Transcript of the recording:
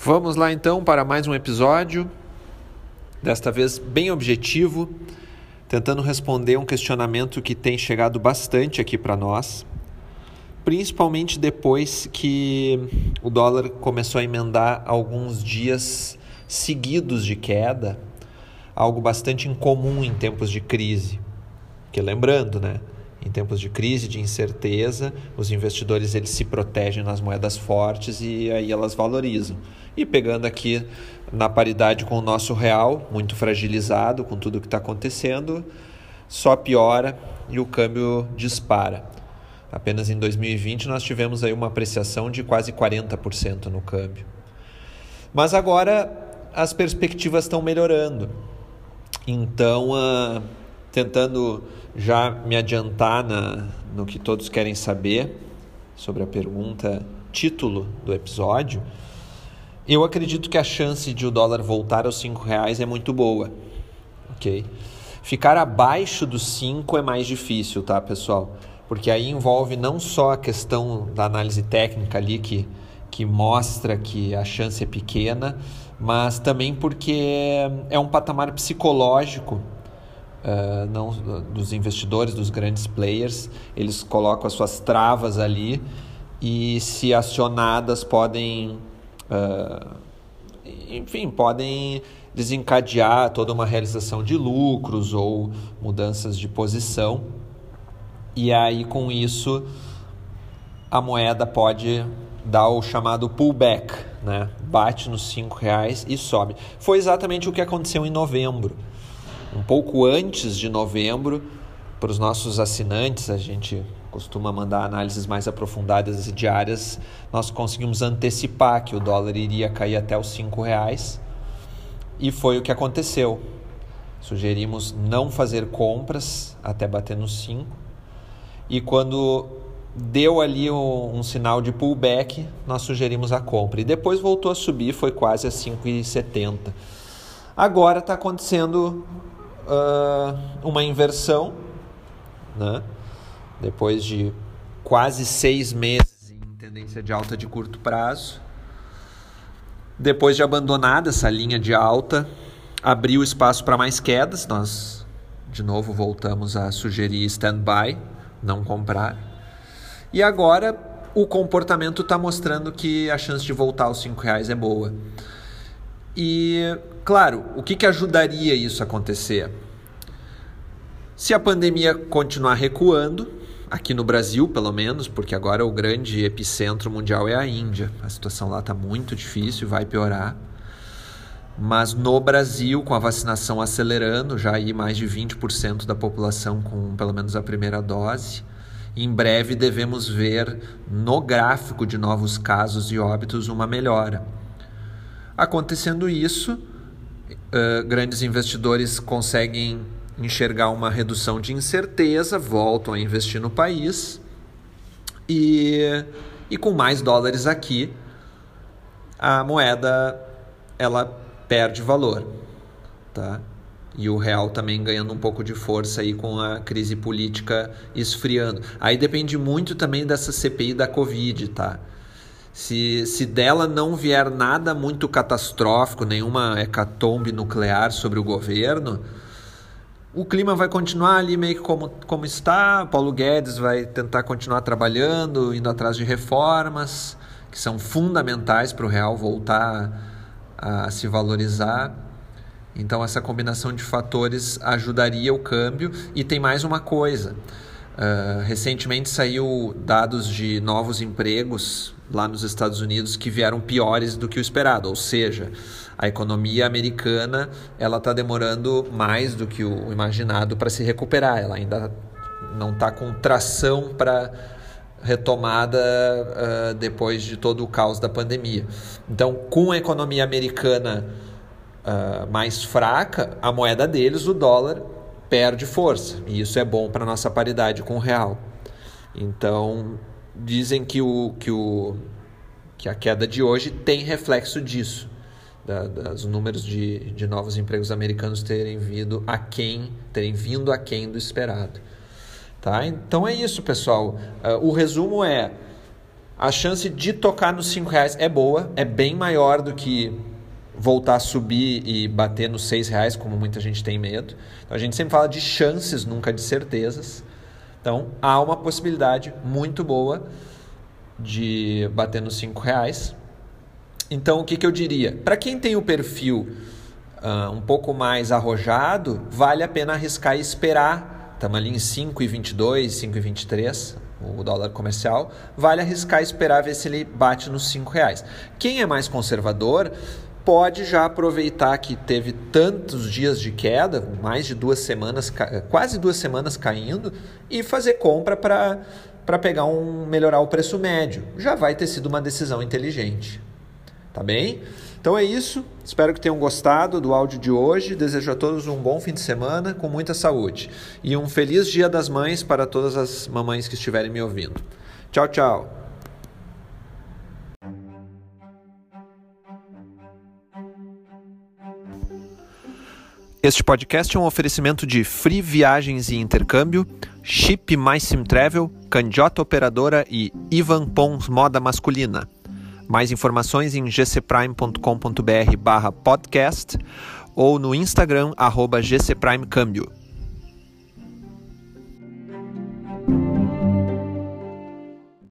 Vamos lá então para mais um episódio, desta vez bem objetivo, tentando responder um questionamento que tem chegado bastante aqui para nós, principalmente depois que o dólar começou a emendar alguns dias seguidos de queda, algo bastante incomum em tempos de crise. Que lembrando, né? Em tempos de crise, de incerteza, os investidores eles se protegem nas moedas fortes e aí elas valorizam. E pegando aqui na paridade com o nosso real, muito fragilizado com tudo que está acontecendo, só piora e o câmbio dispara. Apenas em 2020 nós tivemos aí uma apreciação de quase 40% no câmbio. Mas agora as perspectivas estão melhorando. Então, uh, tentando já me adiantar na, no que todos querem saber sobre a pergunta título do episódio, eu acredito que a chance de o dólar voltar aos cinco reais é muito boa, ok? Ficar abaixo dos cinco é mais difícil, tá, pessoal? Porque aí envolve não só a questão da análise técnica ali que, que mostra que a chance é pequena, mas também porque é um patamar psicológico uh, não, dos investidores, dos grandes players. Eles colocam as suas travas ali e, se acionadas, podem uh, enfim, podem desencadear toda uma realização de lucros ou mudanças de posição. E aí, com isso, a moeda pode dar o chamado pullback, né? bate nos cinco reais e sobe. Foi exatamente o que aconteceu em novembro. Um pouco antes de novembro, para os nossos assinantes, a gente costuma mandar análises mais aprofundadas e diárias, nós conseguimos antecipar que o dólar iria cair até os cinco reais e foi o que aconteceu. Sugerimos não fazer compras até bater nos 5 e quando deu ali um, um, sinal de pullback, nós sugerimos a compra. E depois voltou a subir, foi quase a 5,70. Agora está acontecendo uh, uma inversão, né? Depois de quase seis meses em tendência de alta de curto prazo. Depois de abandonada essa linha de alta, abriu espaço para mais quedas. Nós, de novo, voltamos a sugerir stand-by, não comprar. E agora o comportamento está mostrando que a chance de voltar aos R$ reais é boa. E, claro, o que, que ajudaria isso a acontecer? Se a pandemia continuar recuando, aqui no Brasil, pelo menos, porque agora o grande epicentro mundial é a Índia. A situação lá está muito difícil, vai piorar. Mas no Brasil, com a vacinação acelerando, já aí mais de 20% da população com pelo menos a primeira dose, em breve devemos ver no gráfico de novos casos e óbitos uma melhora. Acontecendo isso, uh, grandes investidores conseguem enxergar uma redução de incerteza, voltam a investir no país e, e com mais dólares aqui, a moeda ela perde valor, tá? E o real também ganhando um pouco de força aí com a crise política esfriando. Aí depende muito também dessa CPI da Covid, tá? Se, se dela não vier nada muito catastrófico, nenhuma hecatombe nuclear sobre o governo, o clima vai continuar ali meio que como, como está. Paulo Guedes vai tentar continuar trabalhando, indo atrás de reformas que são fundamentais para o real voltar a, a se valorizar. Então, essa combinação de fatores ajudaria o câmbio. E tem mais uma coisa: uh, recentemente saiu dados de novos empregos lá nos Estados Unidos que vieram piores do que o esperado, ou seja, a economia americana ela está demorando mais do que o imaginado para se recuperar. Ela ainda não está com tração para retomada uh, depois de todo o caos da pandemia. Então, com a economia americana uh, mais fraca, a moeda deles, o dólar, perde força. E isso é bom para a nossa paridade com o real. Então, dizem que, o, que, o, que a queda de hoje tem reflexo disso da, dos números de, de novos empregos americanos terem vindo a quem terem vindo a quem do esperado. Tá? Então é isso, pessoal. Uh, o resumo é a chance de tocar nos 5 reais é boa, é bem maior do que voltar a subir e bater nos 6 reais, como muita gente tem medo. Então a gente sempre fala de chances, nunca de certezas. Então há uma possibilidade muito boa de bater nos 5 reais. Então o que, que eu diria? Para quem tem o perfil uh, um pouco mais arrojado, vale a pena arriscar e esperar. Estamos ali em 5,22, 5,23 o dólar comercial, vale arriscar e esperar ver se ele bate nos 5 reais. Quem é mais conservador pode já aproveitar que teve tantos dias de queda, mais de duas semanas, quase duas semanas caindo, e fazer compra para para pegar um melhorar o preço médio. Já vai ter sido uma decisão inteligente. Tá bem? Então é isso. Espero que tenham gostado do áudio de hoje. Desejo a todos um bom fim de semana com muita saúde e um feliz Dia das Mães para todas as mamães que estiverem me ouvindo. Tchau, tchau. Este podcast é um oferecimento de Free Viagens e Intercâmbio, Chip Mais Sim Travel, Candiota Operadora e Ivan Pons Moda Masculina. Mais informações em gcprime.com.br barra podcast ou no Instagram arroba gcprimecâmbio.